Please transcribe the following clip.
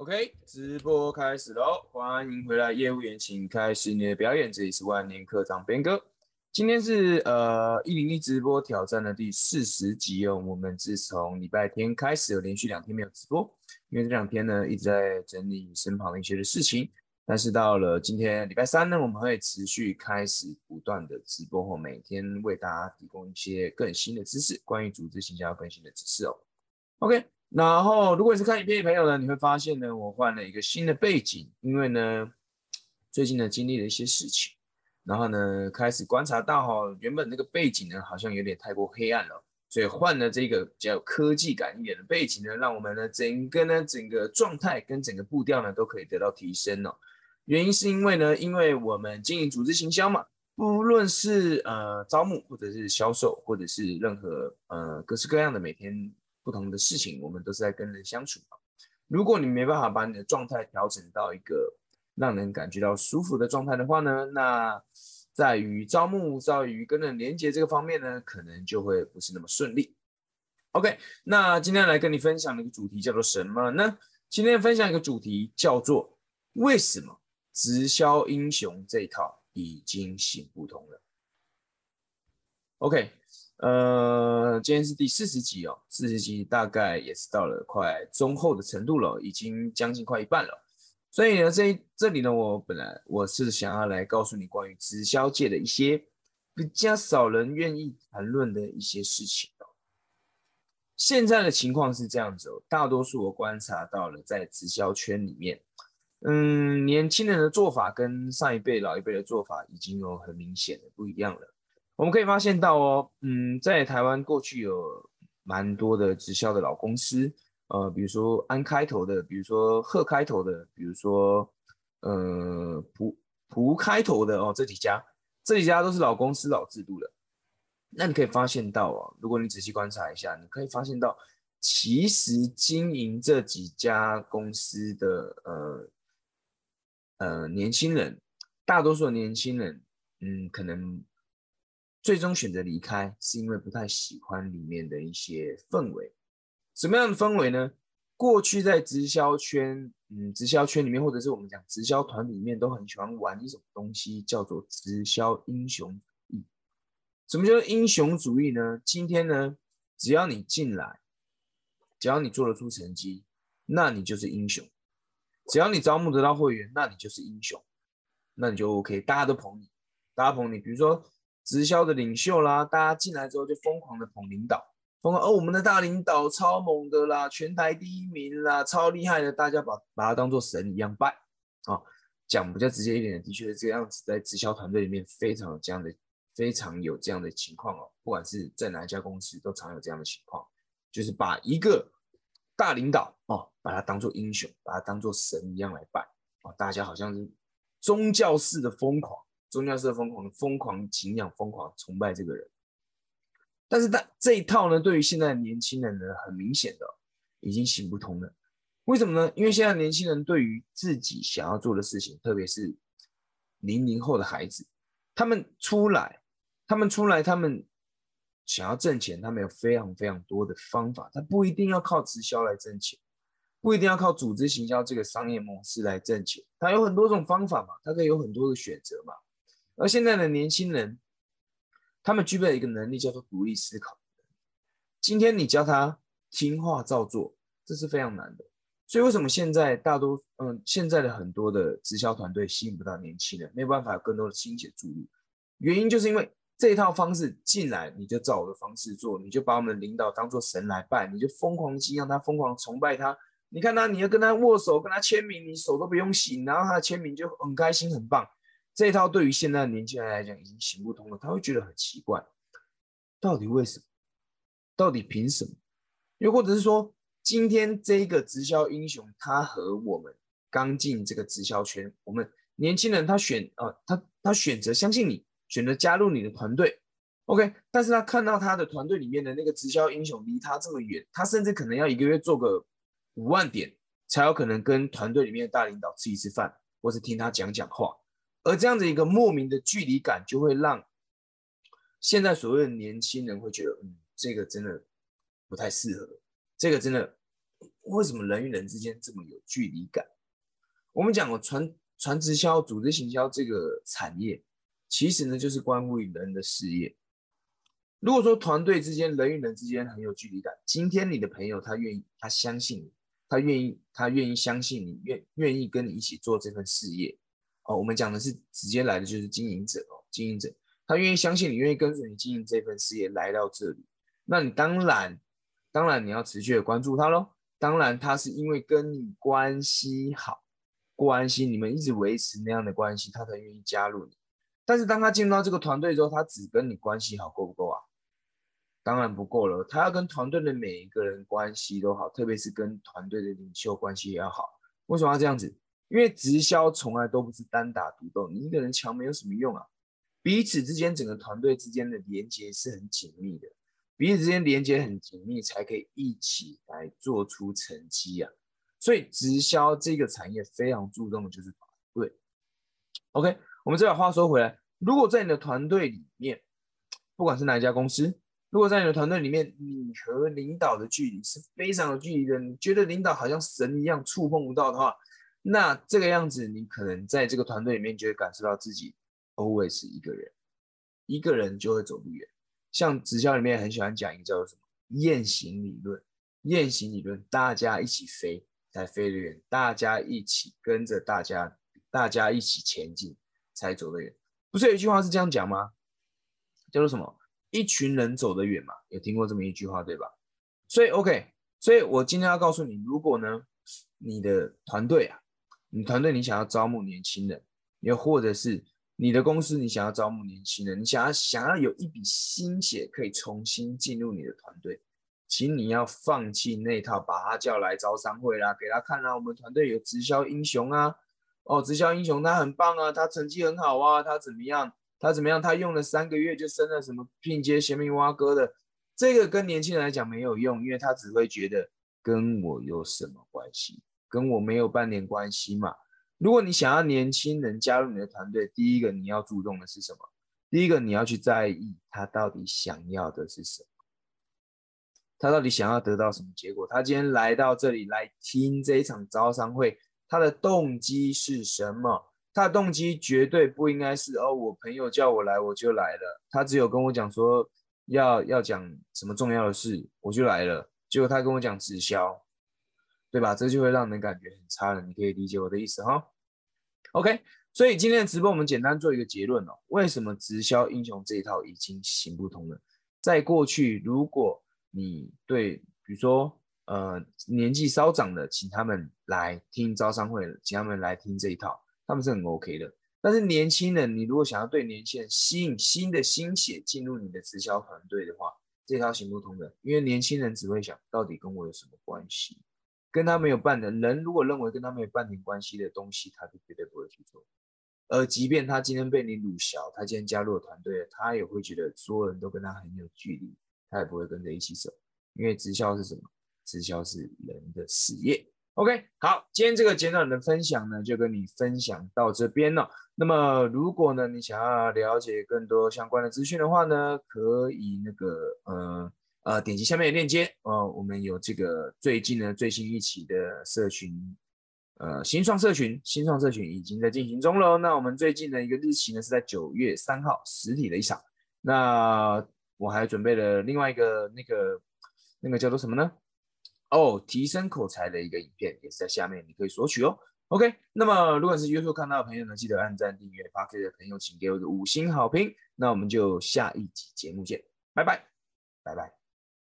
OK，直播开始喽！欢迎回来，业务员，请开始你的表演。这里是万年课长边哥，今天是呃一零一直播挑战的第四十集哦。我们自从礼拜天开始，有连续两天没有直播，因为这两天呢一直在整理身旁的一些的事情。但是到了今天礼拜三呢，我们会持续开始不断的直播后，每天为大家提供一些更新的知识，关于组织形象更新的知识哦。OK。然后，如果你是看影片的朋友呢，你会发现呢，我换了一个新的背景，因为呢，最近呢经历了一些事情，然后呢开始观察到哈，原本那个背景呢好像有点太过黑暗了，所以换了这个比较有科技感一点的背景呢，让我们呢整个呢整个状态跟整个步调呢都可以得到提升哦。原因是因为呢，因为我们经营组织行销嘛，不论是呃招募或者是销售，或者是任何呃各式各样的每天。不同的事情，我们都是在跟人相处。如果你没办法把你的状态调整到一个让人感觉到舒服的状态的话呢，那在于招募、在于跟人连接这个方面呢，可能就会不是那么顺利。OK，那今天来跟你分享的一个主题叫做什么呢？今天分享一个主题叫做为什么直销英雄这一套已经行不通了。OK。呃，今天是第四十集哦，四十集大概也是到了快中后的程度了，已经将近快一半了。所以呢，这这里呢，我本来我是想要来告诉你关于直销界的一些比较少人愿意谈论的一些事情哦。现在的情况是这样子哦，大多数我观察到了，在直销圈里面，嗯，年轻人的做法跟上一辈、老一辈的做法已经有很明显的不一样了。我们可以发现到哦，嗯，在台湾过去有蛮多的直销的老公司，呃，比如说安开头的，比如说贺开头的，比如说呃蒲蒲开头的哦，这几家这几家都是老公司老制度的。那你可以发现到哦，如果你仔细观察一下，你可以发现到，其实经营这几家公司的呃呃年轻人，大多数的年轻人，嗯，可能。最终选择离开，是因为不太喜欢里面的一些氛围。什么样的氛围呢？过去在直销圈，嗯，直销圈里面，或者是我们讲直销团里面，都很喜欢玩一种东西，叫做直销英雄主义。什么叫做英雄主义呢？今天呢，只要你进来，只要你做得出成绩，那你就是英雄；只要你招募得到会员，那你就是英雄，那你就 OK，大家都捧你，大家捧你。比如说。直销的领袖啦，大家进来之后就疯狂的捧领导，疯狂哦，我们的大领导超猛的啦，全台第一名啦，超厉害的，大家把把他当做神一样拜啊。讲比较直接一点的，的确是这样子，在直销团队里面非常有这样的，非常有这样的情况哦。不管是在哪一家公司，都常有这样的情况，就是把一个大领导哦，把他当做英雄，把他当做神一样来拜啊。大家好像是宗教式的疯狂。宗教式疯狂、疯狂敬仰、疯狂崇拜这个人，但是他这一套呢，对于现在的年轻人呢，很明显的已经行不通了。为什么呢？因为现在年轻人对于自己想要做的事情，特别是零零后的孩子，他们出来，他们出来，他们想要挣钱，他们有非常非常多的方法，他不一定要靠直销来挣钱。不一定要靠组织行销这个商业模式来挣钱，他有很多种方法嘛，他可以有很多的选择嘛。而现在的年轻人，他们具备了一个能力，叫做独立思考。今天你教他听话照做，这是非常难的。所以为什么现在大多嗯，现在的很多的直销团队吸引不到年轻人，没有办法有更多的心血注意？原因就是因为这一套方式进来，你就照我的方式做，你就把我们的领导当做神来拜，你就疯狂敬仰他，疯狂崇拜他。你看他，你要跟他握手，跟他签名，你手都不用洗，然后他的签名就很开心，很棒。这一套对于现在的年轻人来讲已经行不通了，他会觉得很奇怪，到底为什么？到底凭什么？又或者是说，今天这个直销英雄，他和我们刚进这个直销圈，我们年轻人他选啊，他他选择相信你，选择加入你的团队，OK，但是他看到他的团队里面的那个直销英雄离他这么远，他甚至可能要一个月做个五万点，才有可能跟团队里面的大领导吃一次饭，或是听他讲讲话。而这样的一个莫名的距离感，就会让现在所谓的年轻人会觉得，嗯，这个真的不太适合，这个真的为什么人与人之间这么有距离感？我们讲过传传直销、组织行销这个产业，其实呢就是关乎于人的事业。如果说团队之间、人与人之间很有距离感，今天你的朋友他愿意，他相信你，他愿意，他愿意相信你，愿愿意跟你一起做这份事业。哦，我们讲的是直接来的就是经营者哦，经营者他愿意相信你，愿意跟随你经营这份事业来到这里，那你当然，当然你要持续的关注他喽。当然，他是因为跟你关系好，关系你们一直维持那样的关系，他才愿意加入你。但是当他进入到这个团队之后，他只跟你关系好，够不够啊？当然不够了，他要跟团队的每一个人关系都好，特别是跟团队的领袖关系也要好。为什么要这样子？因为直销从来都不是单打独斗，你一个人强没有什么用啊。彼此之间整个团队之间的连接是很紧密的。彼此之间连接很紧密，才可以一起来做出成绩啊！所以直销这个产业非常注重的就是团队。OK，我们再把话说回来，如果在你的团队里面，不管是哪一家公司，如果在你的团队里面，你和领导的距离是非常有距离的，你觉得领导好像神一样触碰不到的话，那这个样子，你可能在这个团队里面就会感受到自己 always 一个人，一个人就会走不远。像直销里面很喜欢讲一个叫做什么雁行理论，雁行理论，大家一起飞才飞得远，大家一起跟着大家，大家一起前进才走得远。不是有一句话是这样讲吗？叫做什么？一群人走得远嘛？有听过这么一句话对吧？所以 OK，所以我今天要告诉你，如果呢你的团队啊，你团队你想要招募年轻人，又或者是。你的公司，你想要招募年轻人，你想要想要有一笔心血可以重新进入你的团队，请你要放弃那套，把他叫来招商会啦，给他看啊，我们团队有直销英雄啊，哦，直销英雄他很棒啊，他成绩很好啊，他怎么样？他怎么样？他用了三个月就升了什么拼接贤明蛙哥的，这个跟年轻人来讲没有用，因为他只会觉得跟我有什么关系？跟我没有半点关系嘛。如果你想要年轻人加入你的团队，第一个你要注重的是什么？第一个你要去在意他到底想要的是什么，他到底想要得到什么结果？他今天来到这里来听这一场招商会，他的动机是什么？他的动机绝对不应该是哦，我朋友叫我来我就来了。他只有跟我讲说要要讲什么重要的事，我就来了。结果他跟我讲直销。对吧？这就会让人感觉很差了。你可以理解我的意思哈。OK，所以今天的直播我们简单做一个结论哦。为什么直销英雄这一套已经行不通了？在过去，如果你对，比如说呃年纪稍长的，请他们来听招商会，请他们来听这一套，他们是很 OK 的。但是年轻人，你如果想要对年轻人吸引新的心血进入你的直销团队的话，这套行不通的，因为年轻人只会想到底跟我有什么关系。跟他没有半点人，如果认为跟他没有半点关系的东西，他就绝对不会去做。而即便他今天被你鲁小，他今天加入了团队，他也会觉得所有人都跟他很有距离，他也不会跟着一起走。因为直销是什么？直销是人的事业。OK，好，今天这个简短的分享呢，就跟你分享到这边了。那么，如果呢你想要了解更多相关的资讯的话呢，可以那个呃。呃，点击下面的链接，呃，我们有这个最近呢最新一期的社群，呃，新创社群，新创社群已经在进行中了。那我们最近的一个日期呢是在九月三号，实体的一场。那我还准备了另外一个那个那个叫做什么呢？哦，提升口才的一个影片，也是在下面，你可以索取哦。OK，那么如果是 YouTube 看到的朋友呢，记得按赞、订阅发 k 的朋友，请给我个五星好评。那我们就下一集节目见，拜拜，拜拜。